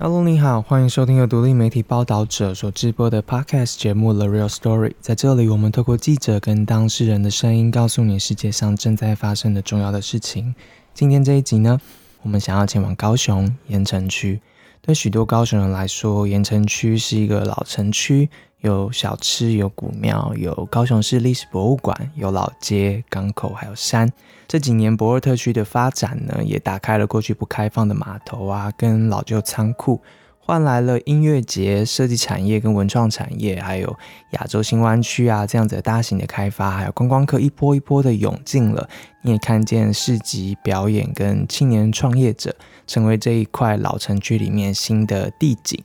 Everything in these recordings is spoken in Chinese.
Hello，你好，欢迎收听由独立媒体报道者所直播的 Podcast 节目《The Real Story》。在这里，我们透过记者跟当事人的声音，告诉你世界上正在发生的重要的事情。今天这一集呢，我们想要前往高雄盐城区。对许多高雄人来说，盐城区是一个老城区，有小吃，有古庙，有高雄市历史博物馆，有老街、港口，还有山。这几年博尔特区的发展呢，也打开了过去不开放的码头啊，跟老旧仓库，换来了音乐节、设计产业跟文创产业，还有亚洲新湾区啊这样子的大型的开发，还有观光客一波一波的涌进了。你也看见市集表演跟青年创业者。成为这一块老城区里面新的地景，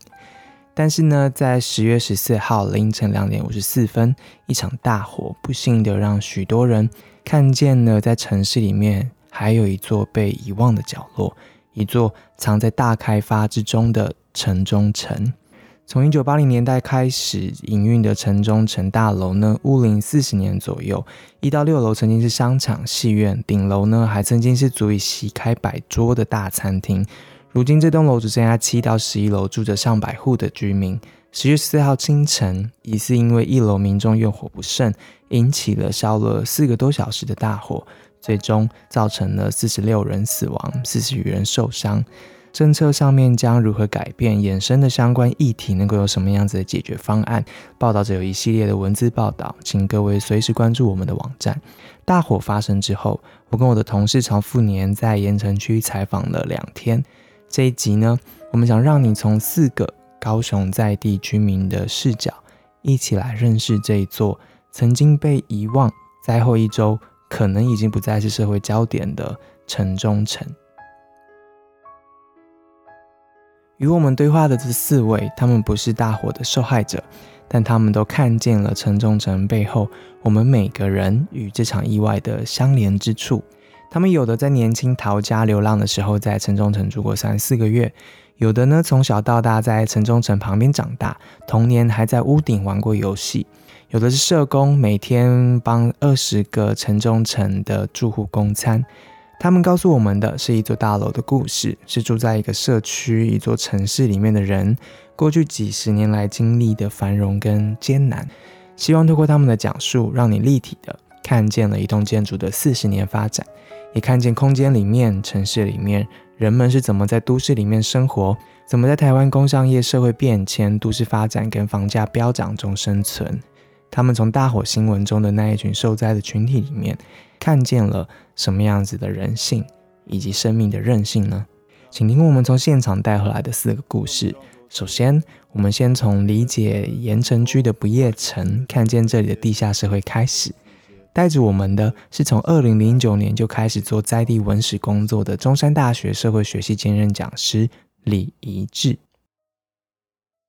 但是呢，在十月十四号凌晨两点五十四分，一场大火不幸的让许多人看见了，在城市里面还有一座被遗忘的角落，一座藏在大开发之中的城中城。从一九八零年代开始营运的城中城大楼呢，屋龄四十年左右。一到六楼曾经是商场、戏院，顶楼呢还曾经是足以席开百桌的大餐厅。如今这栋楼只剩下七到十一楼住着上百户的居民。十月四号清晨，疑似因为一楼民众用火不慎，引起了烧了四个多小时的大火，最终造成了四十六人死亡，四十余人受伤。政策上面将如何改变？衍生的相关议题能够有什么样子的解决方案？报道者有一系列的文字报道，请各位随时关注我们的网站。大火发生之后，我跟我的同事曹富年在盐城区采访了两天。这一集呢，我们想让你从四个高雄在地居民的视角，一起来认识这一座曾经被遗忘，灾后一周可能已经不再是社会焦点的城中城。与我们对话的这四位，他们不是大火的受害者，但他们都看见了城中城背后我们每个人与这场意外的相连之处。他们有的在年轻逃家流浪的时候，在城中城住过三四个月；有的呢，从小到大在城中城旁边长大，童年还在屋顶玩过游戏；有的是社工，每天帮二十个城中城的住户供餐。他们告诉我们的是一座大楼的故事，是住在一个社区、一座城市里面的人过去几十年来经历的繁荣跟艰难。希望透过他们的讲述，让你立体的看见了一栋建筑的四十年发展，也看见空间里面、城市里面人们是怎么在都市里面生活，怎么在台湾工商业社会变迁、都市发展跟房价飙涨中生存。他们从大火新闻中的那一群受灾的群体里面。看见了什么样子的人性以及生命的韧性呢？请听我们从现场带回来的四个故事。首先，我们先从理解盐城区的不夜城，看见这里的地下社会开始。带着我们的是从二零零九年就开始做在地文史工作的中山大学社会学系兼任讲师李怡智。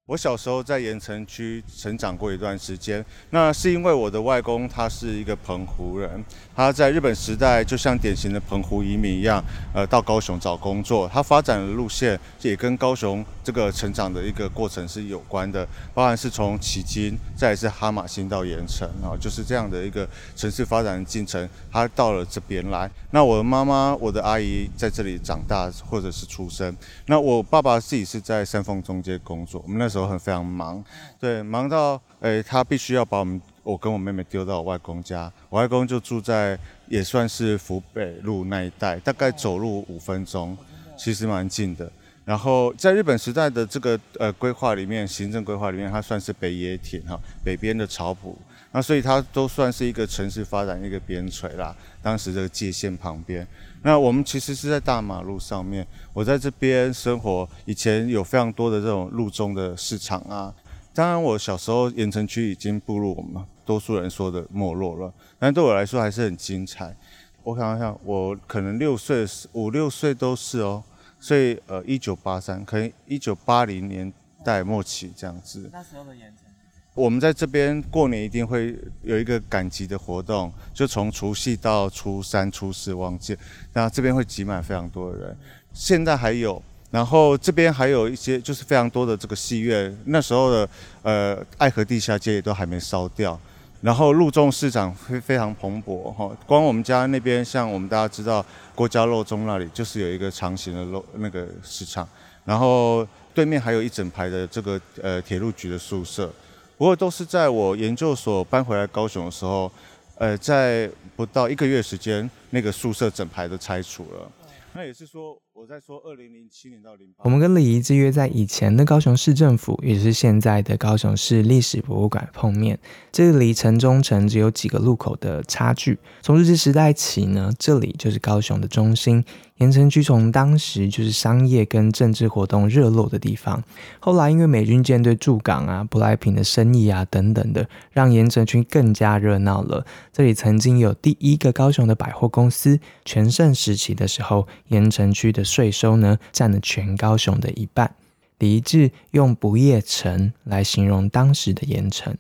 我小时候在盐城区成长过一段时间，那是因为我的外公他是一个澎湖人，他在日本时代就像典型的澎湖移民一样，呃，到高雄找工作。他发展的路线也跟高雄这个成长的一个过程是有关的，包含是从旗津，再是哈马星到盐城啊，就是这样的一个城市发展的进程。他到了这边来，那我的妈妈、我的阿姨在这里长大或者是出生，那我爸爸自己是在三凤中街工作，我们那。时候很非常忙，对，忙到诶，他必须要把我们我跟我妹妹丢到我外公家，我外公就住在也算是福北路那一带，大概走路五分钟，其实蛮近的。然后在日本时代的这个呃规划里面，行政规划里面，它算是北野町哈，北边的草埔，那所以它都算是一个城市发展一个边陲啦。当时这个界限旁边。那我们其实是在大马路上面，我在这边生活，以前有非常多的这种路中的市场啊。当然，我小时候盐城区已经步入我们多数人说的没落了，但对我来说还是很精彩。我想想，我可能六岁、五六岁都是哦，所以呃，一九八三，可能一九八零年代末期这样子。那时候的盐城。我们在这边过年一定会有一个赶集的活动，就从除夕到初三、初四，忘记，那这边会挤满非常多的人。现在还有，然后这边还有一些就是非常多的这个戏院，那时候的呃爱河地下街也都还没烧掉，然后路中市场非非常蓬勃哈。光我们家那边，像我们大家知道郭家肉中那里，就是有一个长形的肉那个市场，然后。对面还有一整排的这个呃铁路局的宿舍。不过都是在我研究所搬回来高雄的时候，呃，在不到一个月时间，那个宿舍整排都拆除了。那也是说，我在说二零零七年到零八。我们跟李仪之约在以前的高雄市政府，也是现在的高雄市历史博物馆碰面。这离城中城只有几个路口的差距。从日治时代起呢，这里就是高雄的中心。盐城区从当时就是商业跟政治活动热络的地方，后来因为美军舰队驻港啊、舶来品的生意啊等等的，让盐城区更加热闹了。这里曾经有第一个高雄的百货公司，全盛时期的时候，盐城区的税收呢占了全高雄的一半。李治用“不夜城”来形容当时的盐城。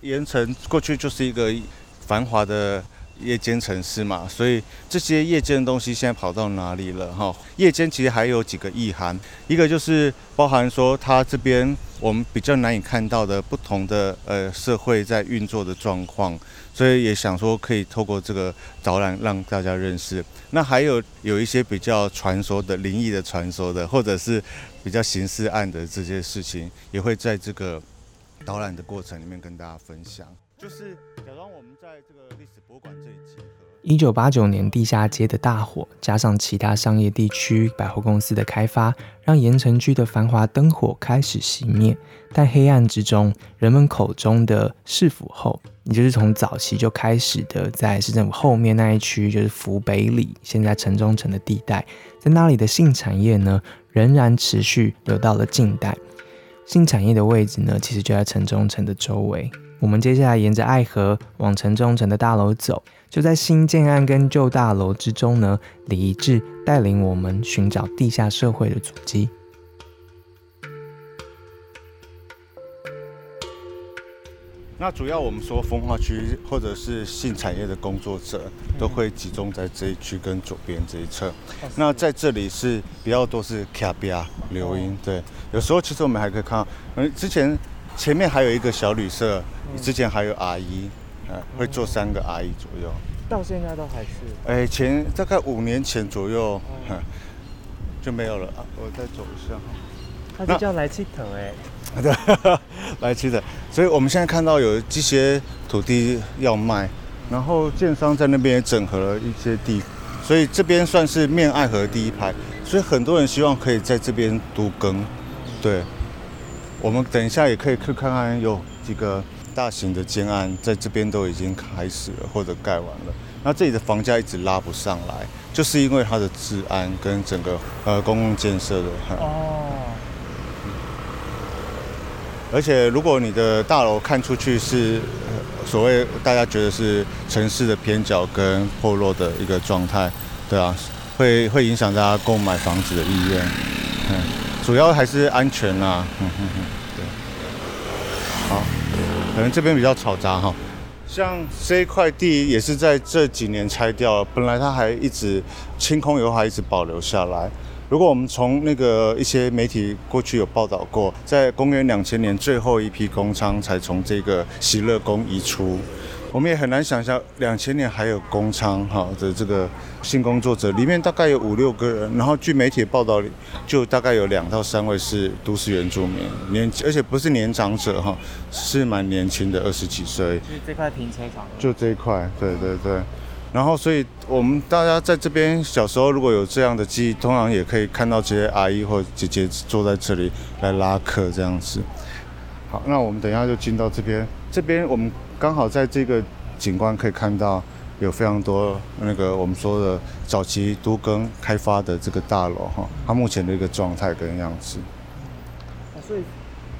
盐城过去就是一个繁华的。夜间城市嘛，所以这些夜间的东西现在跑到哪里了？哈，夜间其实还有几个意涵，一个就是包含说它这边我们比较难以看到的不同的呃社会在运作的状况，所以也想说可以透过这个导览让大家认识。那还有有一些比较传说的灵异的传说的，或者是比较刑事案的这些事情，也会在这个导览的过程里面跟大家分享。就是假装我们在这个历史博物馆这里集合。一九八九年地下街的大火，加上其他商业地区百货公司的开发，让盐城区的繁华灯火开始熄灭。但黑暗之中，人们口中的市府后，也就是从早期就开始的，在市政府后面那一区，就是福北里，现在城中城的地带，在那里的性产业呢，仍然持续留到了近代。性产业的位置呢，其实就在城中城的周围。我们接下来沿着爱河往城中城的大楼走，就在新建案跟旧大楼之中呢。李一智带领我们寻找地下社会的足迹。那主要我们说风化区或者是性产业的工作者，都会集中在这一区跟左边这一侧。那在这里是比较多是卡比亚留音，对。有时候其实我们还可以看到，嗯，之前。前面还有一个小旅社，之前还有阿姨，呃，会做三个阿姨左右。到现在都还是？哎，前大概五年前左右，就没有了啊。我再走一下它就叫来七头哎。对，来七头。所以我们现在看到有这些土地要卖，然后建商在那边也整合了一些地，所以这边算是面爱河第一排，所以很多人希望可以在这边都更，对。我们等一下也可以去看看，有几个大型的建案在这边都已经开始了或者盖完了。那这里的房价一直拉不上来，就是因为它的治安跟整个呃公共建设的。哦。而且如果你的大楼看出去是所谓大家觉得是城市的偏角跟破落的一个状态，对啊，会会影响大家购买房子的意愿。嗯。主要还是安全呐，嗯哼哼，对，好，可能这边比较嘈杂哈。像这一块地也是在这几年拆掉，本来它还一直清空以后还一直保留下来。如果我们从那个一些媒体过去有报道过，在公元两千年最后一批工商才从这个喜乐宫移出。我们也很难想象，两千年还有工仓哈的这个性工作者，里面大概有五六个人，然后据媒体报道里，就大概有两到三位是都市原住民，年而且不是年长者哈，是蛮年轻的，二十几岁。就这块停车场。就这一块，对对对。然后，所以我们大家在这边小时候如果有这样的记忆，通常也可以看到这些阿姨或姐姐坐在这里来拉客这样子。好，那我们等一下就进到这边，这边我们。刚好在这个景观可以看到有非常多那个我们说的早期都更开发的这个大楼哈，它目前的一个状态跟样子。所以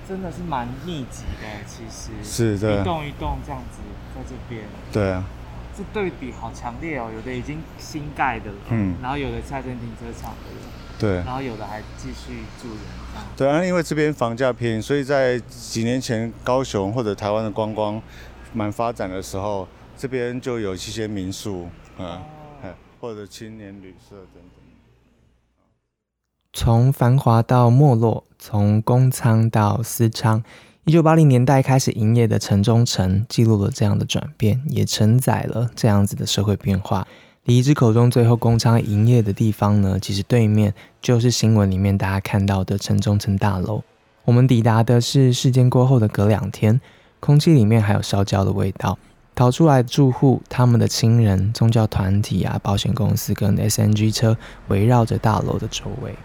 真的是蛮密集的，其实是的，一栋一栋这样子在这边。对啊，这对比好强烈哦，有的已经新盖的了，嗯，然后有的菜镇停车场的了，对，然后有的还继续住人。对啊，因为这边房价便宜，所以在几年前高雄或者台湾的观光。蛮发展的时候，这边就有一些民宿，嗯，或者青年旅社等等。从繁华到没落，从公仓到私仓，一九八零年代开始营业的城中城，记录了这样的转变，也承载了这样子的社会变化。李一之口中最后公仓营业的地方呢，其实对面就是新闻里面大家看到的城中城大楼。我们抵达的是事件过后的隔两天，空气里面还有烧焦的味道。逃出来的住户、他们的亲人、宗教团体啊、保险公司跟 SNG 车围绕着大楼的周围。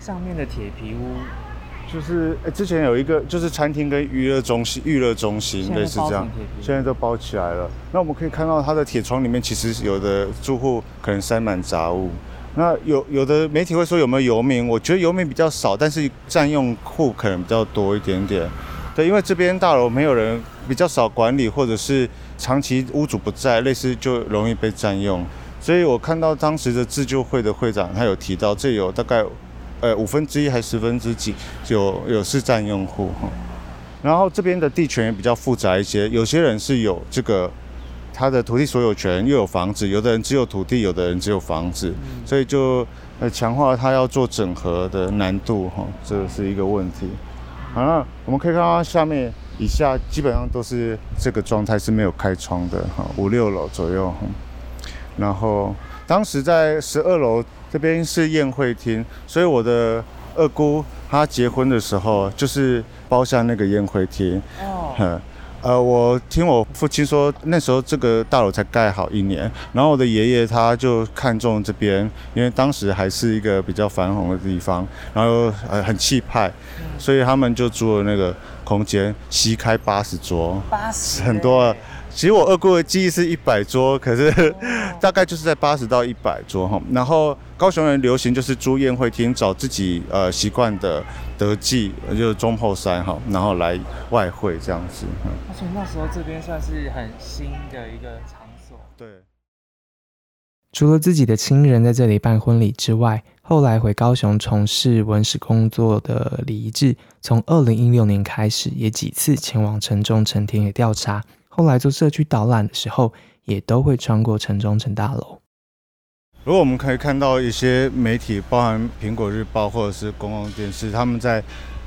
上面的铁皮屋。就是之前有一个，就是餐厅跟娱乐中心、娱乐中心类似这样，现在都包起来了。那我们可以看到它的铁窗里面，其实有的住户可能塞满杂物。那有有的媒体会说有没有游民？我觉得游民比较少，但是占用户可能比较多一点点。对，因为这边大楼没有人，比较少管理，或者是长期屋主不在，类似就容易被占用。所以我看到当时的自救会的会长，他有提到这有大概。呃，五分之一还十分之几，有有是占用户哈。然后这边的地权也比较复杂一些，有些人是有这个他的土地所有权，又有房子；有的人只有土地，有的人只有房子，所以就呃强化他要做整合的难度哈，这是一个问题。好了，我们可以看到下面以下基本上都是这个状态是没有开窗的哈，五六楼左右。然后当时在十二楼。这边是宴会厅，所以我的二姑她结婚的时候就是包下那个宴会厅。哦。呃，我听我父亲说，那时候这个大楼才盖好一年，然后我的爷爷他就看中这边，因为当时还是一个比较繁荣的地方，然后呃很气派，所以他们就租了那个空间，席开八十桌。八十。很多。其实我二姑的记忆是一百桌，可是 大概就是在八十到一百桌哈。然后高雄人流行就是租宴会厅，找自己呃习惯的德记，就是中后山哈，然后来外汇这样子。而且那时候这边算是很新的一个场所。对。除了自己的亲人在这里办婚礼之外，后来回高雄从事文史工作的李一志，从二零一六年开始，也几次前往城中城田野调查。后来做社区导览的时候，也都会穿过城中城大楼。如果我们可以看到一些媒体，包含苹果日报或者是公共电视，他们在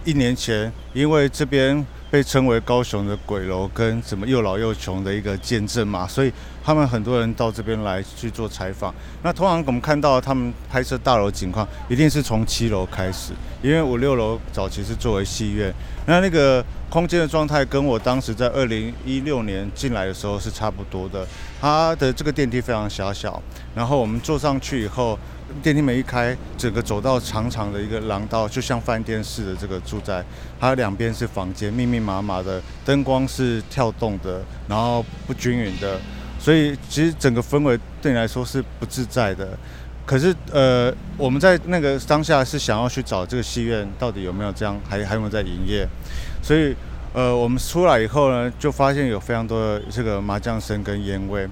一年前，因为这边被称为高雄的鬼楼跟什么又老又穷的一个见证嘛，所以他们很多人到这边来去做采访。那通常我们看到他们拍摄大楼情况，一定是从七楼开始，因为五六楼早期是作为戏院。那那个。空间的状态跟我当时在二零一六年进来的时候是差不多的。它的这个电梯非常狭小，然后我们坐上去以后，电梯门一开，整个走到长长的一个廊道，就像饭店式的这个住宅。它两边是房间，密密麻麻的，灯光是跳动的，然后不均匀的，所以其实整个氛围对你来说是不自在的。可是呃，我们在那个当下是想要去找这个戏院到底有没有这样，还还有没有在营业。所以，呃，我们出来以后呢，就发现有非常多的这个麻将声跟烟味，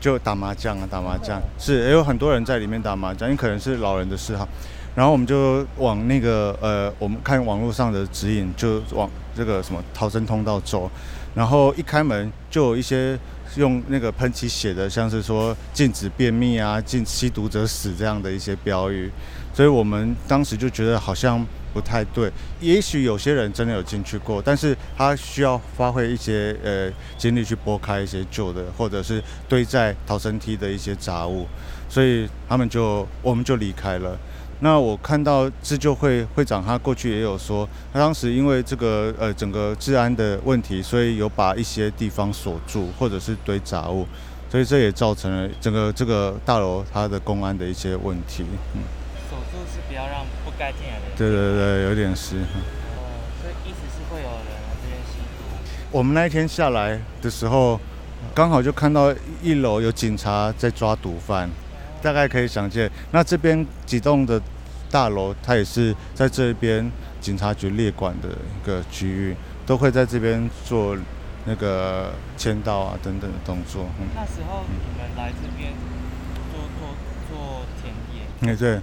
就打麻将啊，打麻将，是也有很多人在里面打麻将，因为可能是老人的事哈。然后我们就往那个呃，我们看网络上的指引，就往这个什么逃生通道走。然后一开门，就有一些用那个喷漆写的，像是说禁止便秘啊，禁吸毒者死这样的一些标语。所以我们当时就觉得好像。不太对，也许有些人真的有进去过，但是他需要发挥一些呃精力去拨开一些旧的，或者是堆在逃生梯的一些杂物，所以他们就我们就离开了。那我看到自救会会长他过去也有说，他当时因为这个呃整个治安的问题，所以有把一些地方锁住，或者是堆杂物，所以这也造成了整个这个大楼它的公安的一些问题。嗯，不要让不。该进来的对对对，有点湿。哦，所以意思是会有人来这边吸毒。我们那一天下来的时候，刚好就看到一楼有警察在抓毒贩，大概可以想见。那这边几栋的大楼，它也是在这边警察局列管的一个区域，都会在这边做那个签到啊等等的动作。那时候你们来这边做做做田野？哎，对。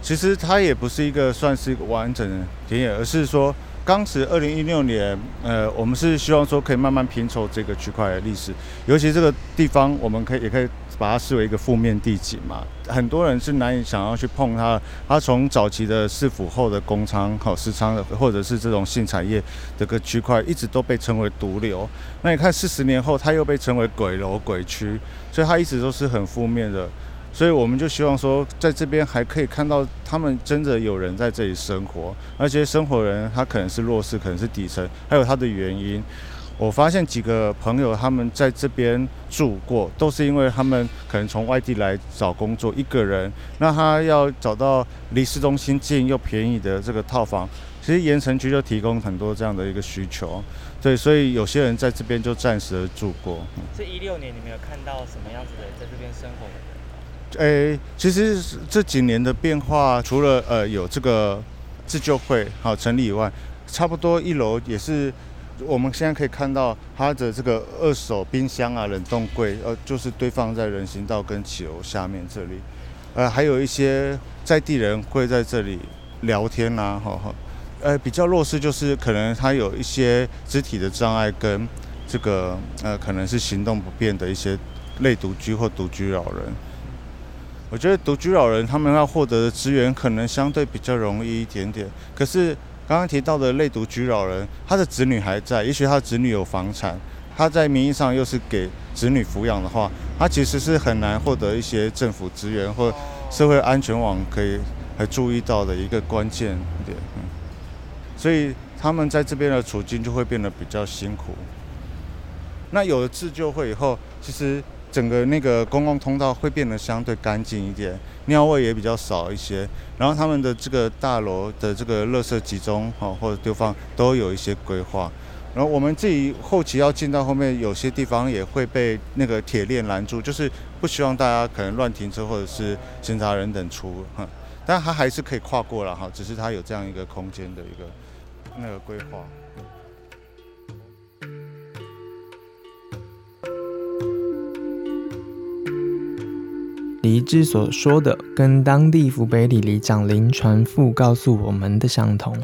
其实它也不是一个算是一个完整的田野，而是说当时二零一六年，呃，我们是希望说可以慢慢拼凑这个区块的历史，尤其这个地方，我们可以也可以把它视为一个负面地景嘛。很多人是难以想要去碰它，它从早期的市府后的工仓、好市仓的，或者是这种性产业这个区块，一直都被称为毒瘤。那你看四十年后，它又被称为鬼楼、鬼区，所以它一直都是很负面的。所以我们就希望说，在这边还可以看到他们真的有人在这里生活，而且生活人他可能是弱势，可能是底层，还有他的原因。我发现几个朋友他们在这边住过，都是因为他们可能从外地来找工作，一个人，那他要找到离市中心近又便宜的这个套房，其实盐城区就提供很多这样的一个需求。对，所以有些人在这边就暂时的住过。这一六年你们有看到什么样子的在这边生活诶，其实这几年的变化，除了呃有这个自救会好成立以外，差不多一楼也是我们现在可以看到它的这个二手冰箱啊、冷冻柜，呃，就是堆放在人行道跟骑楼下面这里，呃，还有一些在地人会在这里聊天呐，哈哈，呃，比较弱势就是可能他有一些肢体的障碍跟这个呃可能是行动不便的一些类独居或独居老人。我觉得独居老人他们要获得的资源可能相对比较容易一点点，可是刚刚提到的类独居老人，他的子女还在，也许他子女有房产，他在名义上又是给子女抚养的话，他其实是很难获得一些政府资源或社会安全网可以还注意到的一个关键点，嗯，所以他们在这边的处境就会变得比较辛苦。那有了自救会以后，其实。整个那个公共通道会变得相对干净一点，尿味也比较少一些。然后他们的这个大楼的这个垃圾集中哈或者丢放都有一些规划。然后我们自己后期要进到后面，有些地方也会被那个铁链拦住，就是不希望大家可能乱停车或者是闲杂人等出。哼但它还是可以跨过了哈，只是它有这样一个空间的一个那个规划。李志所说的，跟当地福北里里长林传富告诉我们的相同。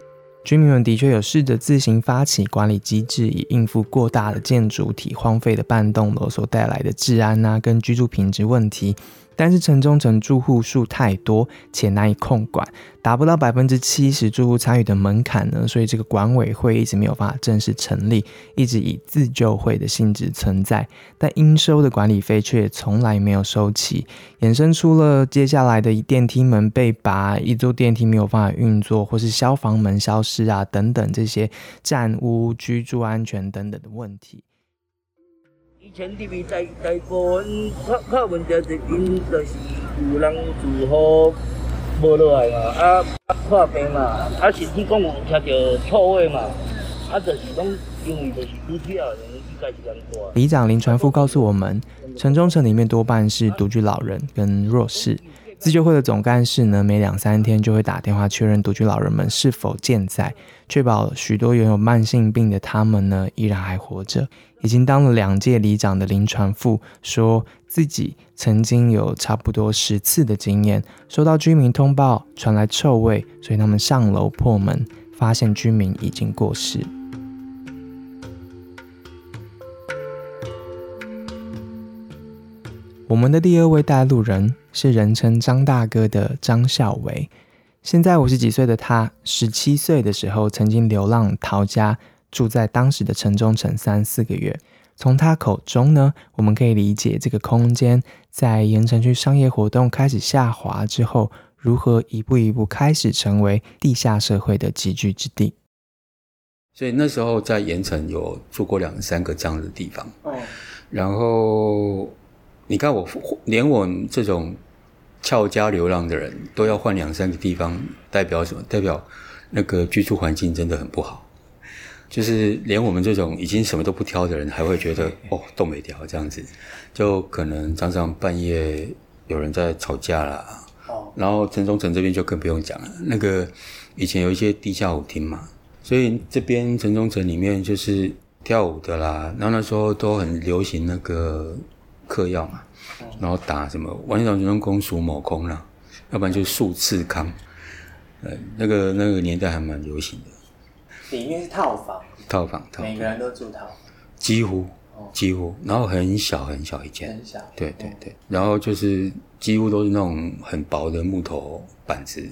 居民们的确有试着自行发起管理机制，以应付过大的建筑体荒废的半栋楼所带来的治安啊跟居住品质问题。但是城中城住户数太多且难以控管，达不到百分之七十住户参与的门槛呢，所以这个管委会一直没有办法正式成立，一直以自救会的性质存在，但应收的管理费却从来没有收齐，衍生出了接下来的一电梯门被拔，一座电梯没有办法运作，或是消防门消失啊等等这些占屋、居住安全等等的问题。前伫边大大部分较较问题是因就是有人住户无落来嘛，啊破病嘛，啊甚至讲有吃到臭味嘛，啊就是讲因为就是独居老人应该是安怎。里长林传富告诉我们，城中城里面多半是独居老人跟弱势。自救会的总干事呢，每两三天就会打电话确认独居老人们是否健在，确保许多拥有慢性病的他们呢依然还活着。已经当了两届里长的林传富说自己曾经有差不多十次的经验，收到居民通报传来臭味，所以他们上楼破门，发现居民已经过世。我们的第二位带路人是人称张大哥的张孝维，现在五十几岁的他，十七岁的时候曾经流浪逃家。住在当时的城中城三四个月，从他口中呢，我们可以理解这个空间在盐城区商业活动开始下滑之后，如何一步一步开始成为地下社会的集聚之地。所以那时候在盐城有住过两三个这样的地方。哦，然后你看我连我这种俏家流浪的人都要换两三个地方，代表什么？代表那个居住环境真的很不好。就是连我们这种已经什么都不挑的人，还会觉得哦，冻没掉这样子，就可能常常半夜有人在吵架啦。哦。然后城中城这边就更不用讲了，那个以前有一些地下舞厅嘛，所以这边城中城里面就是跳舞的啦。然后那时候都很流行那个嗑药嘛，然后打什么完全全公属某空啦，要不然就是数次康，呃，那个那个年代还蛮流行的。里面是套房，套房套房，每个人都住套房，几乎几乎，然后很小很小一间，很小。对对对，然后就是几乎都是那种很薄的木头板子，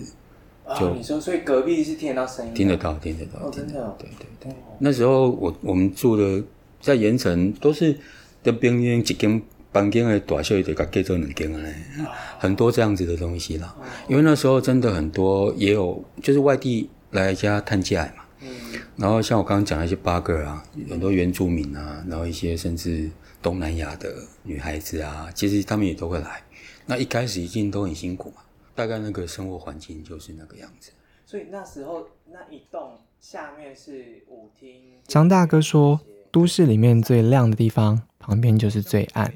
就哦，你说，所以隔壁是听得到声音的，听得到听得到，哦听得真的哦。到对对。对。那时候我我们住的在盐城都是的边边几间房间的大小就甲改做两间了嘞，很多这样子的东西啦。因为那时候真的很多也有就是外地来家探家嘛，然后像我刚刚讲的一些八个啊，很多原住民啊，然后一些甚至东南亚的女孩子啊，其实他们也都会来。那一开始一定都很辛苦嘛，大概那个生活环境就是那个样子。所以那时候那一栋下面是舞厅。张大哥说，都市里面最亮的地方，旁边就是最暗。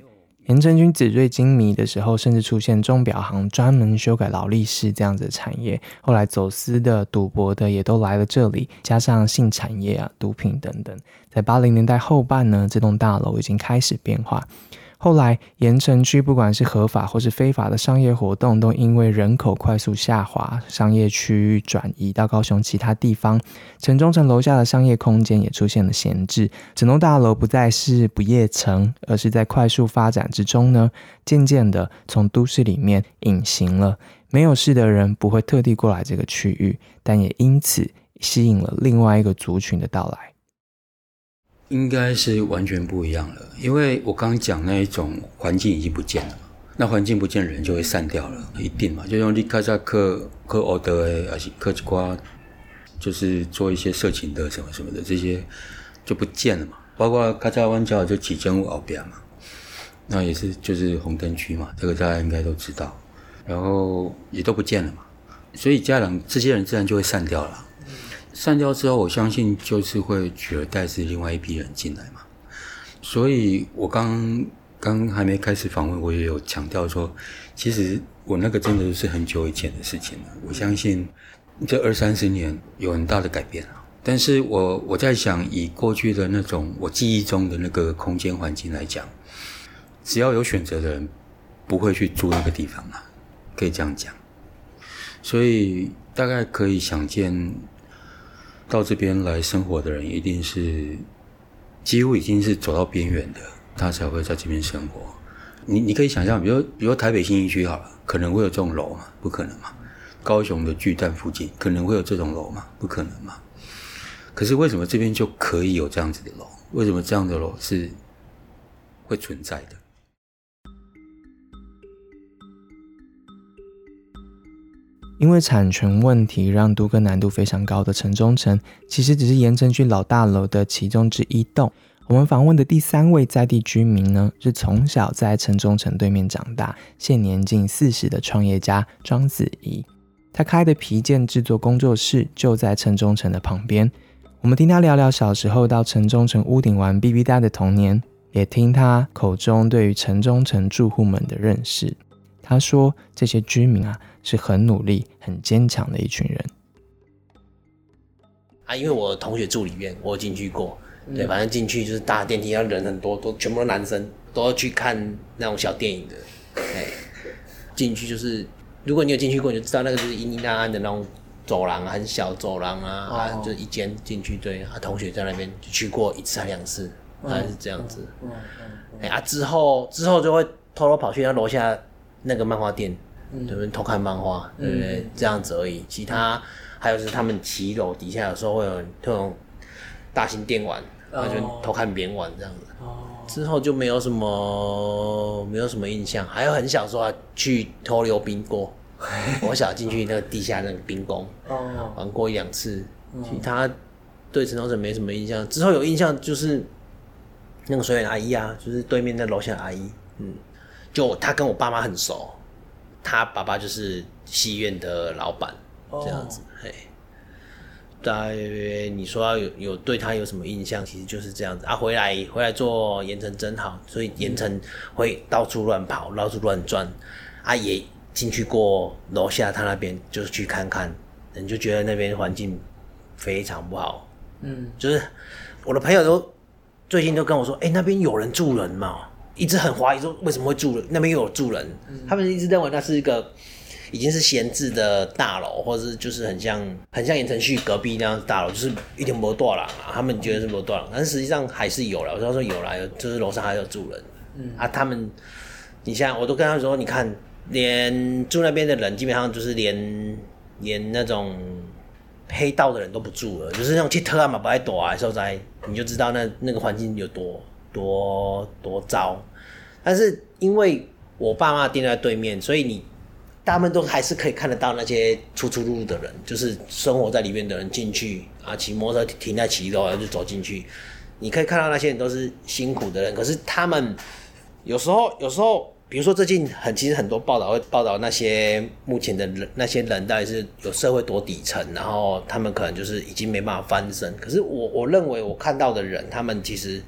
严成军纸醉金迷的时候，甚至出现钟表行专门修改劳力士这样子的产业。后来走私的、赌博的也都来了这里，加上性产业啊、毒品等等，在八零年代后半呢，这栋大楼已经开始变化。后来，盐城区不管是合法或是非法的商业活动，都因为人口快速下滑，商业区域转移到高雄其他地方，城中城楼下的商业空间也出现了闲置，整栋大楼不再是不夜城，而是在快速发展之中呢，渐渐的从都市里面隐形了。没有事的人不会特地过来这个区域，但也因此吸引了另外一个族群的到来。应该是完全不一样了，因为我刚刚讲那一种环境已经不见了，那环境不见，人就会散掉了，一定嘛。就像你开在课课奥德诶，还是课几瓜，就是做一些色情的什么什么的，这些就不见了嘛。包括卡扎湾角就几间屋后边嘛，那也是就是红灯区嘛，这个大家应该都知道，然后也都不见了嘛，所以家长这些人自然就会散掉了。散掉之后，我相信就是会取而代之另外一批人进来嘛。所以我刚刚还没开始访问，我也有强调说，其实我那个真的是很久以前的事情了。我相信这二三十年有很大的改变了。但是我我在想，以过去的那种我记忆中的那个空间环境来讲，只要有选择的人，不会去住那个地方啊，可以这样讲。所以大概可以想见。到这边来生活的人，一定是几乎已经是走到边缘的，他才会在这边生活。你你可以想象，比如比如台北新一区好了，可能会有这种楼吗？不可能嘛。高雄的巨蛋附近可能会有这种楼吗？不可能嘛。可是为什么这边就可以有这样子的楼？为什么这样的楼是会存在的？因为产权问题，让都更难度非常高的城中城，其实只是盐城区老大楼的其中之一栋。我们访问的第三位在地居民呢，是从小在城中城对面长大，现年近四十的创业家庄子怡。他开的皮件制作工作室就在城中城的旁边。我们听他聊聊小时候到城中城屋顶玩 BB 弹的童年，也听他口中对于城中城住户们的认识。他说：“这些居民啊，是很努力、很坚强的一群人。”啊，因为我同学住里面，我有进去过。对，反正进去就是大电梯，要人很多，都全部都男生，都要去看那种小电影的。哎，进去就是，如果你有进去过，你就知道那个就是阴阴暗暗的那种走廊，很小走廊啊，啊，就一间进去，对，啊，同学在那边就去过一次还两次，还是这样子。嗯嗯。哎啊，之后之后就会偷偷跑去那楼下那个漫画店，对不对？偷看漫画，对不对？这样子而已。其他还有是他们骑楼底下有时候会有这种大型电玩。然后就偷看别人玩这样子，之后就没有什么没有什么印象。还有很小时候去偷溜冰过，我小进去那个地下那个冰宫，玩过一两次。其他对陈东城没什么印象。之后有印象就是那个水源阿姨啊，就是对面那楼下阿姨，嗯，就他跟我爸妈很熟，他爸爸就是戏院的老板，这样子，嘿。大约你说有有对他有什么印象？其实就是这样子啊。回来回来做盐城真好，所以盐城会到处乱跑，到处乱转。啊，也进去过楼下他那边，就是去看看，你就觉得那边环境非常不好。嗯，就是我的朋友都最近都跟我说，哎、那边有人住人嘛，一直很怀疑说为什么会住人，那边又有住人，他们一直认为那是一个。已经是闲置的大楼，或者是就是很像很像盐城区隔壁那样大楼，就是一点不多了啊。他们觉得是不多了，但实际上还是有了。我说说有了，就是楼上还有住人。嗯啊，他们，你像我都跟他说，你看，连住那边的人基本上就是连连那种黑道的人都不住了，就是那种去特啊嘛不爱躲啊受灾，你就知道那那个环境有多多多糟。但是因为我爸妈定在对面，所以你他们都还是可以看得到那些出出入入的人，就是生活在里面的人进去啊，骑摩托车停在骑楼然后就走进去，你可以看到那些人都是辛苦的人，可是他们。有时候，有时候，比如说最近很，其实很多报道会报道那些目前的人，那些人到底是有社会多底层，然后他们可能就是已经没办法翻身。可是我我认为我看到的人，他们其实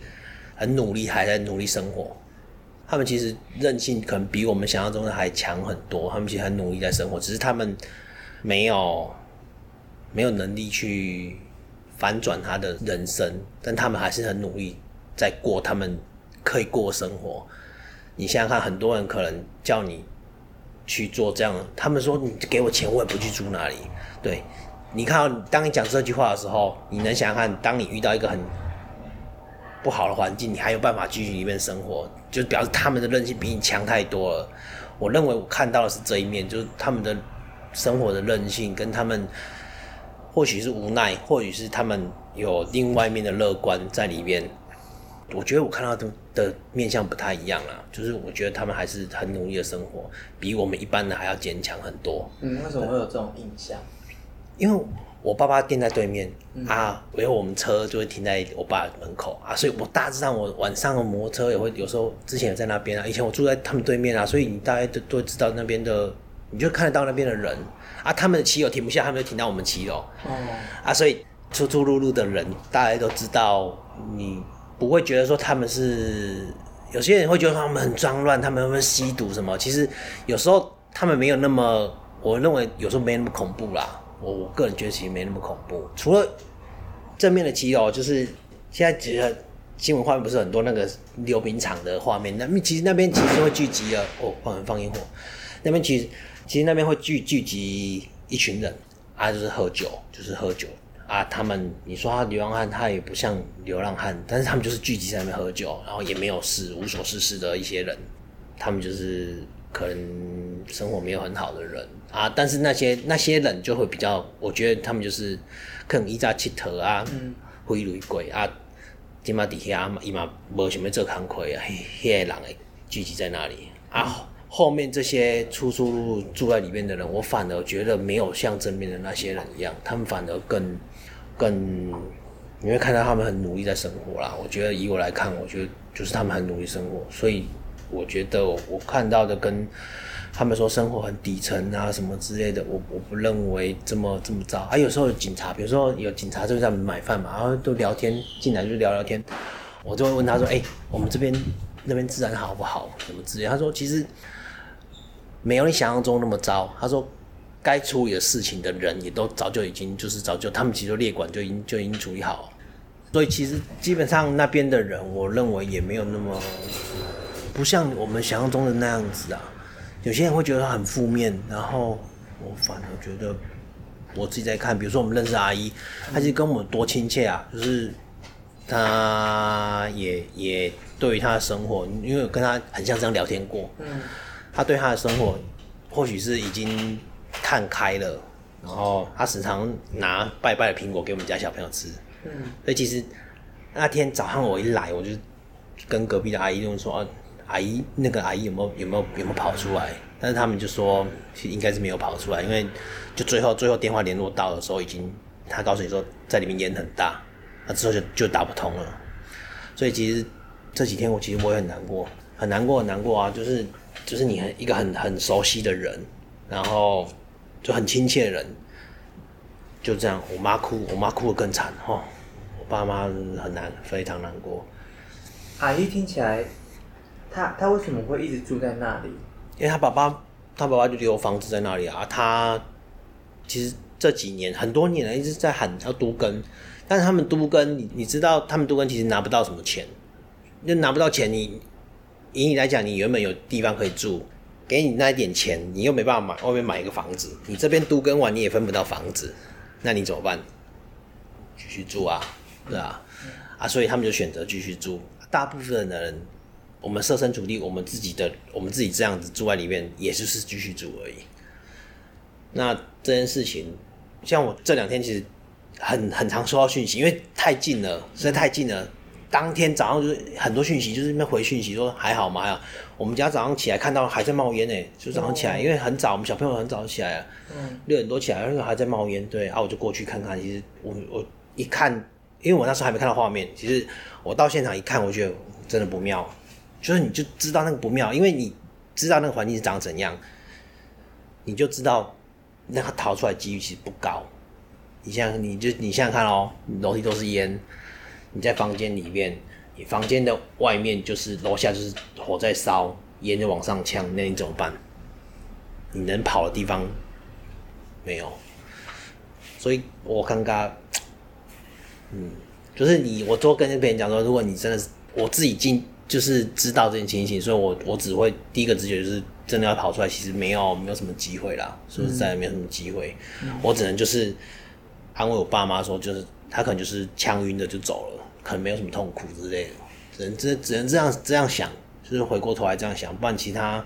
很努力，还在努力生活。他们其实韧性可能比我们想象中的还强很多。他们其实很努力在生活，只是他们没有没有能力去反转他的人生，但他们还是很努力在过他们可以过生活。你想想看，很多人可能叫你去做这样，他们说你给我钱，我也不去住那里。对，你看，当你讲这句话的时候，你能想想看，当你遇到一个很不好的环境，你还有办法继续里面生活，就表示他们的韧性比你强太多了。我认为我看到的是这一面，就是他们的生活的韧性，跟他们或许是无奈，或许是他们有另外一面的乐观在里面。我觉得我看到的的面相不太一样啊，就是我觉得他们还是很努力的生活，比我们一般的还要坚强很多。嗯，为什么会有这种印象？因为我爸爸店在对面啊，因为我们车就会停在我爸门口啊，所以我大致上我晚上的摩托车也会有时候之前也在那边啊，以前我住在他们对面啊，所以你大概都都知道那边的，你就看得到那边的人啊，他们的骑友停不下，他们就停到我们骑楼哦啊，所以出出入入的人大家都知道你。不会觉得说他们是有些人会觉得他们很脏乱，他们会吸毒什么？其实有时候他们没有那么，我认为有时候没那么恐怖啦。我我个人觉得其实没那么恐怖。除了正面的肌肉，就是现在其实新闻画面不是很多那个溜冰场的画面，那其实那边其实会聚集了哦，放放烟火，那边其实其实那边会聚聚集一群人啊，就是喝酒，就是喝酒。啊，他们你说他流浪汉，他也不像流浪汉，但是他们就是聚集在那边喝酒，然后也没有事，无所事事的一些人，他们就是可能生活没有很好的人啊。但是那些那些人就会比较，我觉得他们就是可能一扎乞头啊，挥雷鬼啊，今嘛底下伊嘛无想要做工课啊，迄些人诶聚集在那里啊。后面这些出出入入住在里面的人，我反而觉得没有像正面的那些人一样，他们反而更。更你会看到他们很努力在生活啦。我觉得以我来看，我觉得就是他们很努力生活，所以我觉得我看到的跟他们说生活很底层啊什么之类的，我我不认为这么这么糟。啊，有时候警察，比如说有警察就在买饭嘛，然后都聊天进来就聊聊天，我就会问他说：“哎，我们这边那边治安好不好？什么之类？”他说：“其实没有你想象中那么糟。”他说。该处理的事情的人也都早就已经就是早就他们其实列管就已经就已经处理好，所以其实基本上那边的人，我认为也没有那么不像我们想象中的那样子啊。有些人会觉得很负面，然后我反而觉得我自己在看，比如说我们认识阿姨，她其实跟我们多亲切啊，就是她也也对于她的生活，因为跟她很像这样聊天过，嗯，她对她的生活或许是已经。看开了，然后她时常拿拜拜的苹果给我们家小朋友吃。嗯，所以其实那天早上我一来，我就跟隔壁的阿姨就说：“阿姨，那个阿姨有没有有没有有没有跑出来？”但是他们就说，应该是没有跑出来，因为就最后最后电话联络到的时候，已经他告诉你说在里面烟很大，那之后就就打不通了。所以其实这几天我其实我也很难过，很难过很难过啊！就是就是你很一个很很熟悉的人，然后。就很亲切的人，就这样，我妈哭，我妈哭的更惨哈，我爸妈很难，非常难过。阿姨听起来，他他为什么会一直住在那里？因为他爸爸，他爸爸就留房子在那里啊。他其实这几年很多年了，一直在喊要都根，但是他们都根，你你知道，他们都根其实拿不到什么钱，就拿不到钱。你以你来讲，你原本有地方可以住。给你那一点钱，你又没办法买外面买一个房子，你这边都跟完你也分不到房子，那你怎么办？继续住啊，对啊，啊，所以他们就选择继续住。大部分的人，我们设身处地，我们自己的，我们自己这样子住在里面，也就是继续住而已。那这件事情，像我这两天其实很很常收到讯息，因为太近了，实在太近了。当天早上就是很多讯息，就是那边回讯息说还好吗？呀。我们家早上起来看到还在冒烟呢，就早上起来，因为很早，我们小朋友很早起来啊，六点多起来，那个还在冒烟。对啊，我就过去看看。其实我我一看，因为我那时候还没看到画面，其实我到现场一看，我觉得真的不妙，就是你就知道那个不妙，因为你知道那个环境是长怎样，你就知道那个逃出来几率其实不高。你像你就你现在看哦，楼梯都是烟。你在房间里面，你房间的外面就是楼下就是火在烧，烟就往上呛，那你怎么办？你能跑的地方没有，所以我刚刚，嗯，就是你，我多跟别人讲说，如果你真的是我自己进，就是知道这件情形，所以我我只会第一个直觉就是真的要跑出来，其实没有没有什么机会啦，说实在没有什么机会，我只能就是安慰我爸妈说，就是他可能就是呛晕的就走了。可能没有什么痛苦之类的，只能只只能这样这样想，就是回过头来这样想，不然其他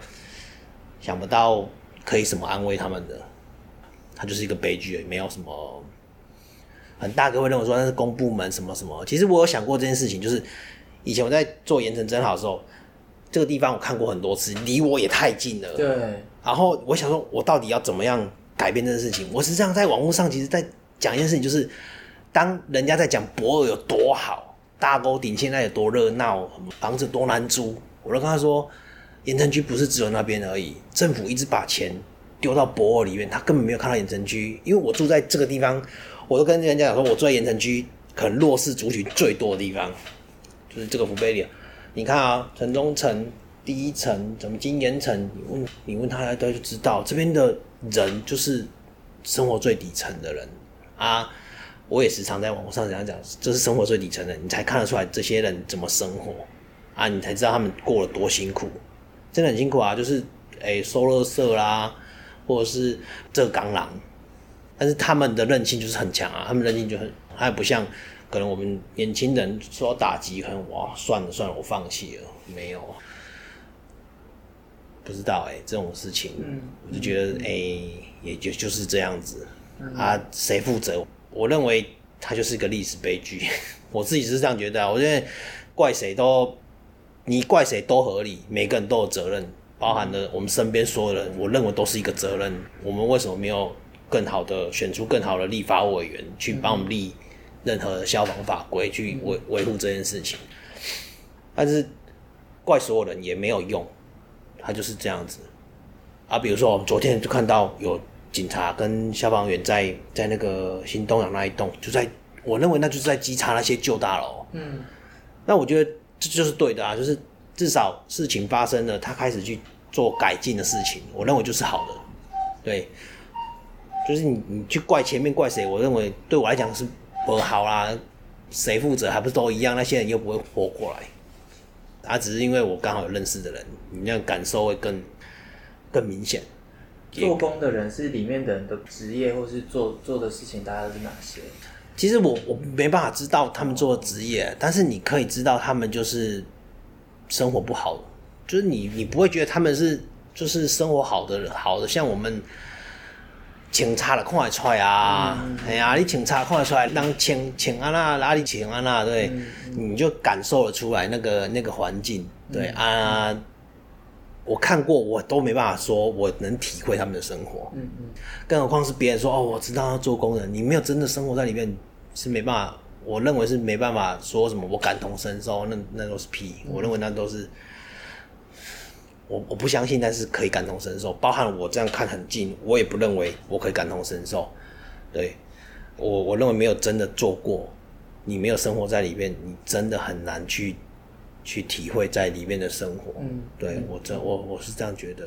想不到可以什么安慰他们的，他就是一个悲剧，没有什么很大哥会认为说那是公部门什么什么。其实我有想过这件事情，就是以前我在做盐城真好的时候，这个地方我看过很多次，离我也太近了。对。然后我想说，我到底要怎么样改变这件事情？我是这样在网络上，其实在讲一件事情，就是当人家在讲博尔有多好。大沟顶现在有多热闹，房子多难租。我都跟他说，盐城区不是只有那边而已，政府一直把钱丢到博尔里面，他根本没有看到盐城区。因为我住在这个地方，我都跟人家讲说，我住在盐城区，可能弱势族群最多的地方，就是这个福贝里。你看啊，城中城第一层，怎么金岩城？你问你问他，他就知道这边的人就是生活最底层的人啊。我也时常在网络上这样讲，这是生活最底层的，你才看得出来这些人怎么生活啊，你才知道他们过了多辛苦，真的很辛苦啊，就是诶收垃圾啦，或者是这钢狼，但是他们的韧性就是很强啊，他们韧性就很，还不像可能我们年轻人受到打击，可能哇算了算了，我放弃了，没有，不知道哎这种事情，我就觉得哎也就就是这样子啊，谁负责？我认为它就是一个历史悲剧，我自己是这样觉得。我觉得怪谁都，你怪谁都合理，每个人都有责任，包含了我们身边所有人，我认为都是一个责任。我们为什么没有更好的选出更好的立法委员去帮我们立任何的消防法规去维维护这件事情？但是怪所有人也没有用，他就是这样子。啊，比如说我们昨天就看到有。警察跟消防员在在那个新东阳那一栋，就在我认为那就是在稽查那些旧大楼。嗯，那我觉得这就是对的啊，就是至少事情发生了，他开始去做改进的事情，我认为就是好的。对，就是你你去怪前面怪谁，我认为对我来讲是不好啦。谁负责还不是都一样？那些人又不会活过来，啊，只是因为我刚好有认识的人，你那样感受会更更明显。做工的人是里面的人的职业，或是做做的事情，大概是哪些？其实我我没办法知道他们做的职业，但是你可以知道他们就是生活不好，就是你你不会觉得他们是就是生活好的好的，像我们警察的看得出来啊，哎呀，你警察看得出来，让请请安娜哪里请安娜，对，你就感受了出来那个那个环境，对啊。我看过，我都没办法说我能体会他们的生活。嗯嗯，更何况是别人说哦，我知道要做工人，你没有真的生活在里面，是没办法。我认为是没办法说什么我感同身受，那那都是屁。我认为那都是我我不相信，但是可以感同身受。包含我这样看很近，我也不认为我可以感同身受。对我我认为没有真的做过，你没有生活在里面，你真的很难去。去体会在里面的生活，嗯，对我这我我是这样觉得。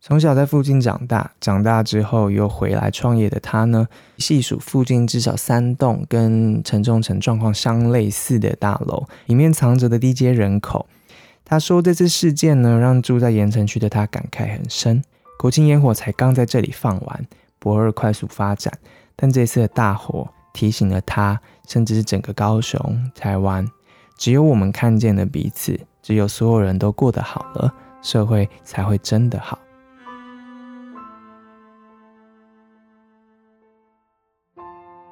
从小在附近长大，长大之后又回来创业的他呢，细数附近至少三栋跟城中城状况相类似的大楼，里面藏着的低阶人口。他说这次事件呢，让住在盐城区的他感慨很深。国庆烟火才刚在这里放完，博二快速发展，但这次的大火提醒了他，甚至是整个高雄、台湾，只有我们看见了彼此，只有所有人都过得好了，社会才会真的好。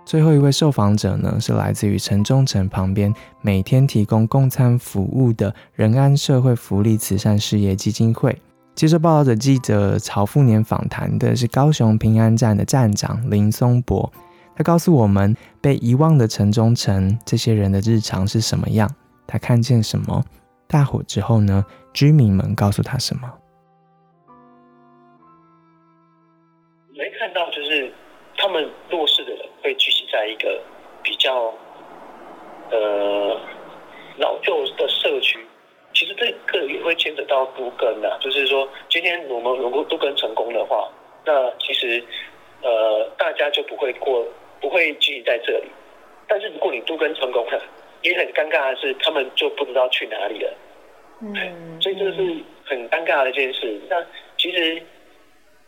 最后一位受访者呢，是来自于城中城旁边每天提供供餐服务的仁安社会福利慈善事业基金会。接受报道者记者曹富年访谈的是高雄平安站的站长林松博，他告诉我们被遗忘的城中城这些人的日常是什么样，他看见什么？大火之后呢？居民们告诉他什么？没看到，就是他们弱势的会聚集。在一个比较呃老旧的社区，其实这个也会牵扯到都根的。就是说，今天我们如果都根成功的话，那其实呃大家就不会过，不会聚集在这里。但是如果你都根成功了，也很尴尬的是，他们就不知道去哪里了。嗯，所以这个是很尴尬的一件事。那其实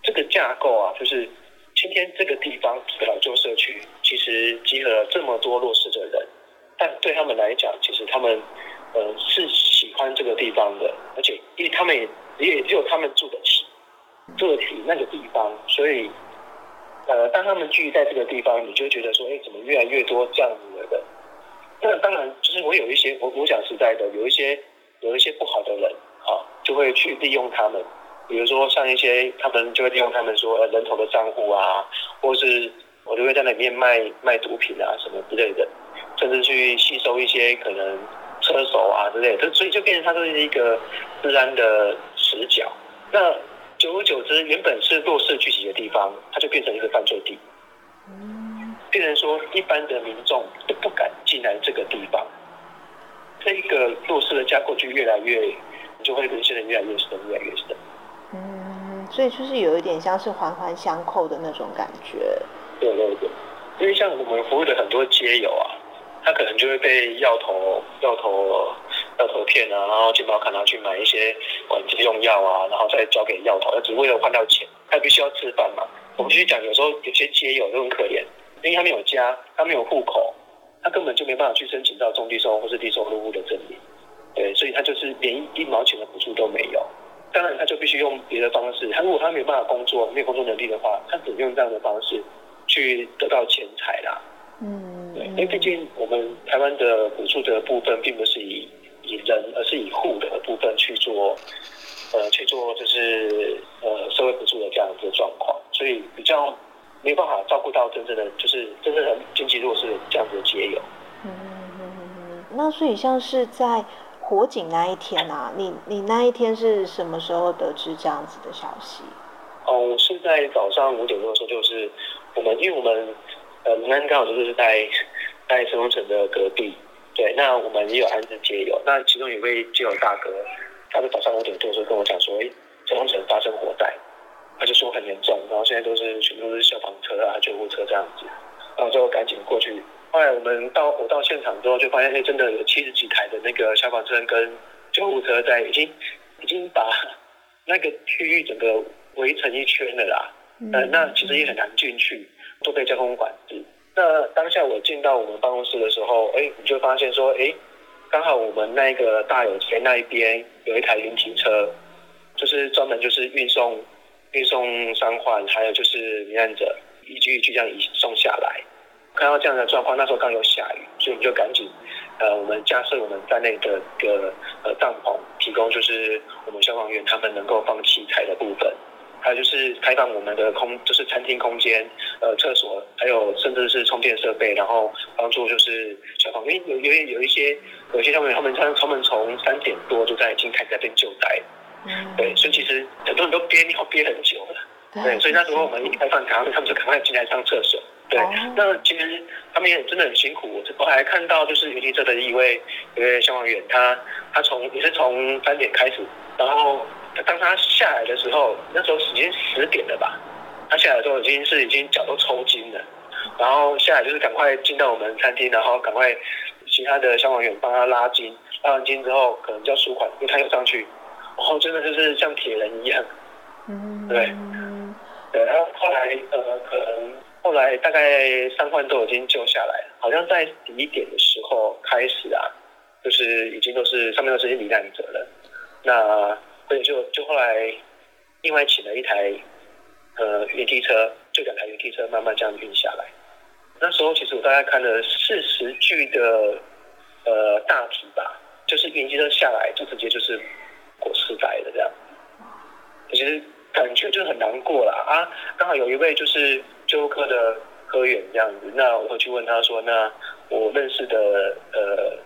这个架构啊，就是今天这个地方这个老旧社区。其实集合了这么多弱势的人，但对他们来讲，其实他们呃是喜欢这个地方的，而且因为他们也也只有他们住得起，住得起那个地方，所以呃当他们聚在这个地方，你就觉得说，哎，怎么越来越多这样子的人？那当然就是我有一些我我讲实在的，有一些有一些不好的人啊，就会去利用他们，比如说像一些他们就会利用他们说人头的账户啊，或是。我就会在那里面卖卖毒品啊什么之类的，甚至去吸收一些可能车手啊之类的，所以就变成它就是一个治安的死角。那久而久之，原本是弱势聚集的地方，它就变成一个犯罪地。变成说一般的民众都不敢进来这个地方，这一个弱势的架构就越来越，就会人现在越来越深，越来越深。所以就是有一点像是环环相扣的那种感觉。对对对，因为像我们服务的很多街友啊，他可能就会被药头、药头、药头骗啊，然后健保卡拿去买一些管制用药啊，然后再交给药头，他只为了换到钱，他必须要吃饭嘛。我们继续讲，有时候有些街友都很可怜，因为他没有家，他没有户口，他根本就没办法去申请到中低收或是低收入户的证明，对，所以他就是连一毛钱的补助都没有。当然，他就必须用别的方式。他如果他没有办法工作，没有工作能力的话，他只能用这样的方式。去得到钱财啦，嗯，对，因为毕竟我们台湾的补助的部分，并不是以以人，而是以户的部分去做，呃，去做就是呃社会补助的这样子的状况，所以比较没有办法照顾到真正的就是真正的经济弱势这样子的结友。嗯嗯嗯嗯，那所以像是在火警那一天啊，你你那一天是什么时候得知这样子的消息？哦，是在早上五点多的时候，就是。我们因为我们呃，民安刚好就是在 在城中城的隔壁，对，那我们也有安置街友，那其中有位街友大哥，他在早上五点多的时候跟我讲说，哎，城中城发生火灾，他就说很严重，然后现在都是全部都是消防车啊、救护车这样子，然后就赶紧过去。后来我们到我到现场之后，就发现哎，真的有七十几台的那个消防车跟救护车在已经已经把那个区域整个围成一圈了啦。呃，那其实也很难进去，都被交通管制。那当下我进到我们办公室的时候，哎，你就发现说，哎，刚好我们那个大有街那一边有一台云梯车，就是专门就是运送运送伤患，还有就是罹难者，一具一具这样移送下来。看到这样的状况，那时候刚有下雨，所以我们就赶紧，呃，我们架设我们在内的个呃帐篷，提供就是我们消防员他们能够放器材的部分。还有就是开放我们的空，就是餐厅空间、呃厕所，还有甚至是充电设备，然后帮助就是消防，因为有有有一些有些消防员他们他他们从三点多就在已经开始在变救灾，嗯，对，所以其实很多人都憋尿憋很久了，对，所以那时候我们一开放他们，他们就赶快进来上厕所，对，那其实他们也真的很辛苦，我还看到就是云梯车的一位一位消防员，他他从也是从三点开始，然后。当他下来的时候，那时候已经十点了吧？他下来的时候已经是已经脚都抽筋了，然后下来就是赶快进到我们餐厅，然后赶快其他的消防员帮他拉筋，拉完筋之后可能比较舒缓，因为他又上去，然后真的就是像铁人一样。嗯，对，对，然后后来呃，可能后来大概三患都已经救下来，好像在第一点的时候开始啊，就是已经都是上面都是些罹难者了，那所以就就后来另外请了一台呃云梯车，就两台云梯车慢慢这样运下来。那时候其实我大概看了四十具的呃大体吧，就是云梯车下来就直接就是裹尸袋的这样，其实。感觉就很难过了啊！刚好有一位就是救护科的科员这样子，那我去问他说：“那我认识的呃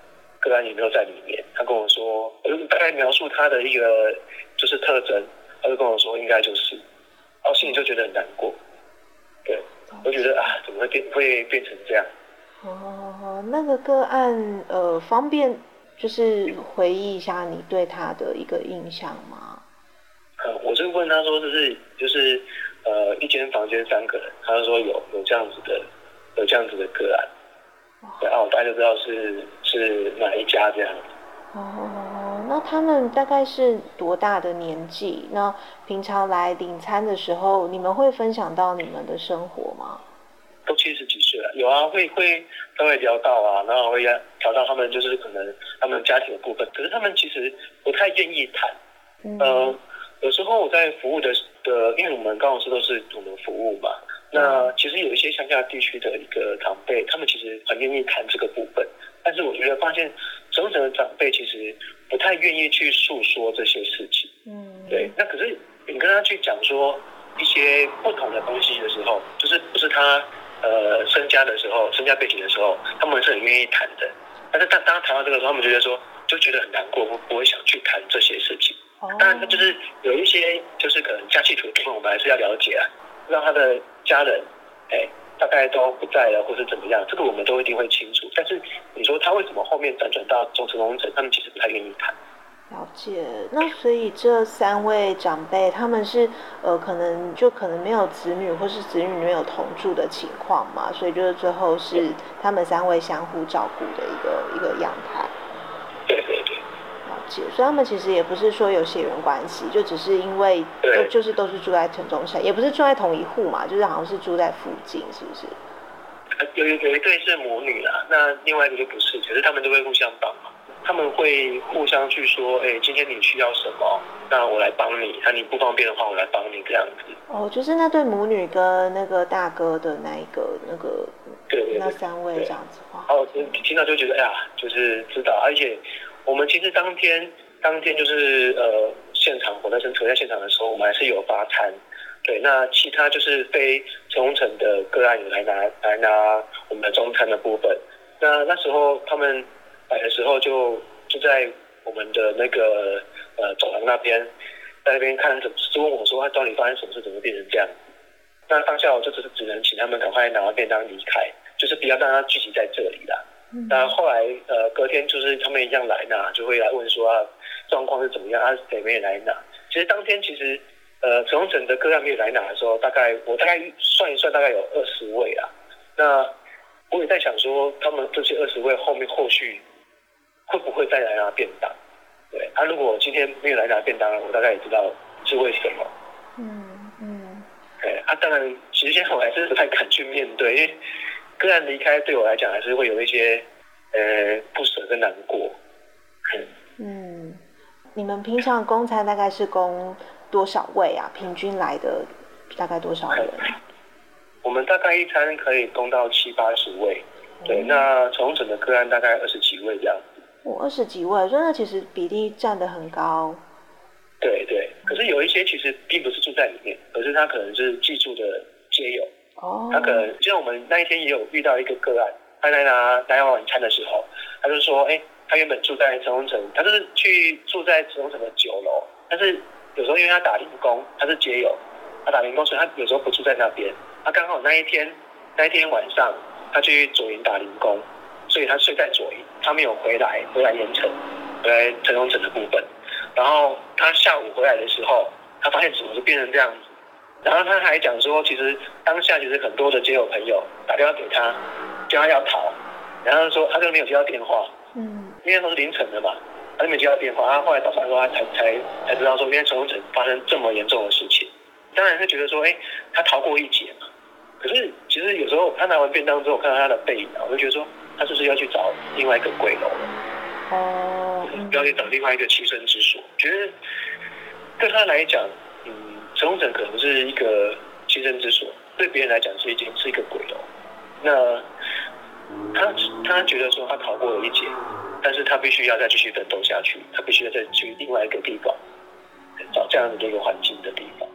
个案有没有在里面？”他跟我说，我就大概描述他的一个就是特征，他就跟我说应该就是，然后心里就觉得很难过。对，我觉得啊，怎么会变会变成这样？哦，那个个案呃，方便就是回忆一下你对他的一个印象吗？我就问他说：“就是就是呃一间房间三个人。”他就说有有这样子的有这样子的个案，然后大家就知道是是哪一家这样。哦，那他们大概是多大的年纪？那平常来领餐的时候，你们会分享到你们的生活吗？都七十几岁了，有啊，会会都会聊到啊，然后会聊到他们就是可能他们家庭的部分，可是他们其实不太愿意谈，嗯。有时候我在服务的的，因为我们高雄市都是我们服务嘛，那其实有一些乡下地区的一个长辈，他们其实很愿意谈这个部分，但是我觉得发现省省的长辈其实不太愿意去诉说这些事情。嗯，对。那可是你跟他去讲说一些不同的东西的时候，就是不是他呃身家的时候，身家背景的时候，他们是很愿意谈的。但是当当他谈到这个时候，他们觉得说就觉得很难过，不不会想去谈这些事情。当然，他就是有一些，就是可能家系图的我们还是要了解啊，让他的家人，哎，大概都不在了，或是怎么样，这个我们都一定会清楚。但是你说他为什么后面辗转到中层、工程，他们其实不太愿意谈。了解，那所以这三位长辈，他们是呃，可能就可能没有子女，或是子女没有同住的情况嘛，所以就是最后是他们三位相互照顾的一个一个样态。所以他们其实也不是说有血缘关系，就只是因为就就是都是住在城中山，也不是住在同一户嘛，就是好像是住在附近，是不是？有有一对是母女啦，那另外一个就不是，可是他们都会互相帮忙，他们会互相去说，哎，今天你需要什么，那我来帮你，那你不方便的话，我来帮你这样子。哦，就是那对母女跟那个大哥的那一个那个，对，那三位这样子话。哦，听到就觉得哎呀，就是知道，而且。我们其实当天当天就是呃现场火灾声处在现场的时候，我们还是有发餐，对。那其他就是非中层的个案有来拿来拿我们的中餐的部分。那那时候他们来的时候就就在我们的那个呃走廊那边，在那边看怎么，就问我说他到底发生什么事，怎么变成这样？那当下我就只是只能请他们赶快拿完便当离开，就是不要让他聚集在这里了。那后来，呃，隔天就是他们一样来拿，就会来问说啊，状况是怎么样啊？谁没有来拿？其实当天其实，呃，从整的个案没有来拿的时候，大概我大概算一算，大概有二十位啊。那我也在想说，他们这些二十位后面后续会不会再来拿便当？对，他如果今天没有来拿便当，我大概也知道是为什么。嗯嗯。对，啊，当然，其实现在我还是不太敢去面对，因为。个案离开对我来讲还是会有一些呃不舍跟难过。嗯，你们平常公餐大概是供多少位啊？平均来的大概多少人？我们大概一餐可以供到七八十位。对，那从整的个案大概二十几位这样。我二十几位，所以那其实比例占的很高。对对，可是有一些其实并不是住在里面，可是他可能是寄住的街友。哦，他可能就像我们那一天也有遇到一个个案，他来拿来晚餐的时候，他就说，哎，他原本住在城中城，他就是去住在城中城的九楼，但是有时候因为他打零工，他是街友，他打零工，所以他有时候不住在那边。他刚好那一天那一天晚上，他去左营打零工，所以他睡在左营，他没有回来回来盐城，回来城中城的部分。然后他下午回来的时候，他发现怎么就变成这样子。然后他还讲说，其实当下其实很多的街友朋友打电话给他，叫他要逃，然后说他就没有接到电话，嗯，因因为都是凌晨的嘛，他就没接到电话。他后来早上说他才才才知道说，因为陈荣成发生这么严重的事情，当然是觉得说，哎，他逃过一劫嘛。可是其实有时候他拿完便当之后，看到他的背影，我就觉得说，他是不是要去找另外一个鬼楼了？哦，要去找另外一个栖身之所。觉得对他来讲，嗯，陈荣成可能是一个栖身之所，对别人来讲是一间是一个鬼楼。那他他觉得说他逃过了一劫，但是他必须要再继续奋斗下去，他必须要再去另外一个地方找这样的一个环境的地方。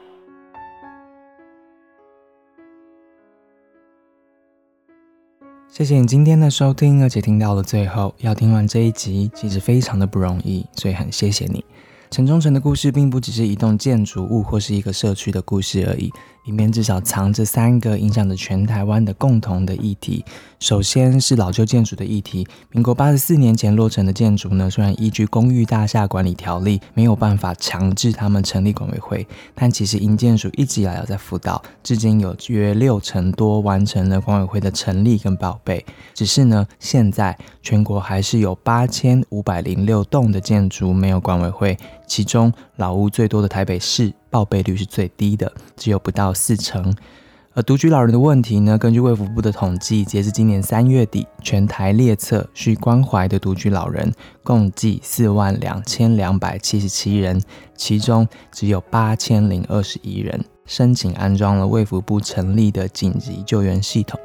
谢谢你今天的收听，而且听到了最后，要听完这一集其实非常的不容易，所以很谢谢你。城中城的故事并不只是一栋建筑物或是一个社区的故事而已。里面至少藏着三个影响着全台湾的共同的议题。首先是老旧建筑的议题。民国八十四年前落成的建筑呢，虽然依据公寓大厦管理条例没有办法强制他们成立管委会，但其实营建署一直以来有在辅导，至今有约六成多完成了管委会的成立跟报备。只是呢，现在全国还是有八千五百零六栋的建筑没有管委会，其中老屋最多的台北市。报备率是最低的，只有不到四成。而独居老人的问题呢？根据卫福部的统计，截至今年三月底，全台列册需关怀的独居老人共计四万两千两百七十七人，其中只有八千零二十一人申请安装了卫福部成立的紧急救援系统。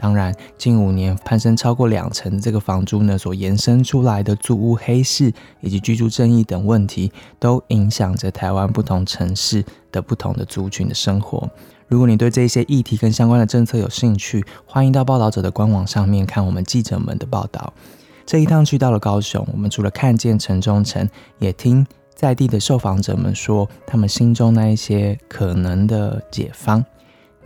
当然，近五年攀升超过两成的这个房租呢，所延伸出来的租屋黑市以及居住正义等问题，都影响着台湾不同城市的不同的族群的生活。如果你对这些议题跟相关的政策有兴趣，欢迎到报道者的官网上面看我们记者们的报道。这一趟去到了高雄，我们除了看见城中城，也听在地的受访者们说他们心中那一些可能的解方。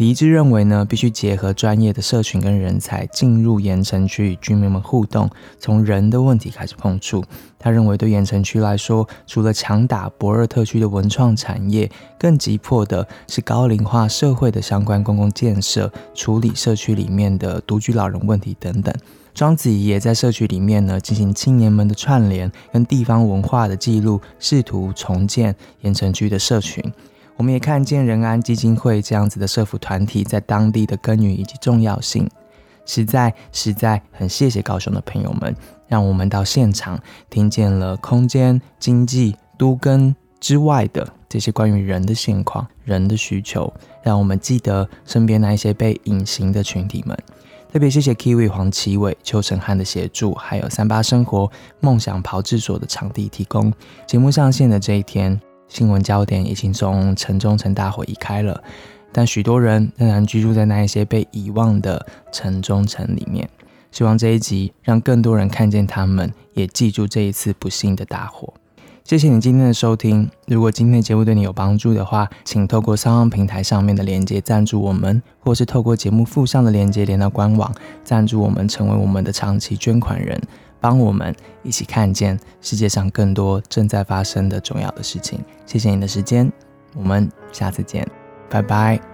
李一智认为呢，必须结合专业的社群跟人才进入盐城区与居民们互动，从人的问题开始碰触。他认为对盐城区来说，除了强打博尔特区的文创产业，更急迫的是高龄化社会的相关公共建设，处理社区里面的独居老人问题等等。庄子怡也在社区里面呢，进行青年们的串联跟地方文化的记录，试图重建盐城区的社群。我们也看见仁安基金会这样子的社福团体在当地的耕耘以及重要性，实在实在很谢谢高雄的朋友们，让我们到现场听见了空间、经济、都根之外的这些关于人的现况、人的需求，让我们记得身边那一些被隐形的群体们。特别谢谢 Kiwi 黄奇伟、邱成汉的协助，还有三八生活梦想炮制所的场地提供。节目上线的这一天。新闻焦点已经从城中城大火移开了，但许多人仍然居住在那一些被遗忘的城中城里面。希望这一集让更多人看见他们，也记住这一次不幸的大火。谢谢你今天的收听。如果今天的节目对你有帮助的话，请透过商望平台上面的链接赞助我们，或是透过节目附上的链接连到官网赞助我们，成为我们的长期捐款人。帮我们一起看见世界上更多正在发生的重要的事情。谢谢你的时间，我们下次见，拜拜。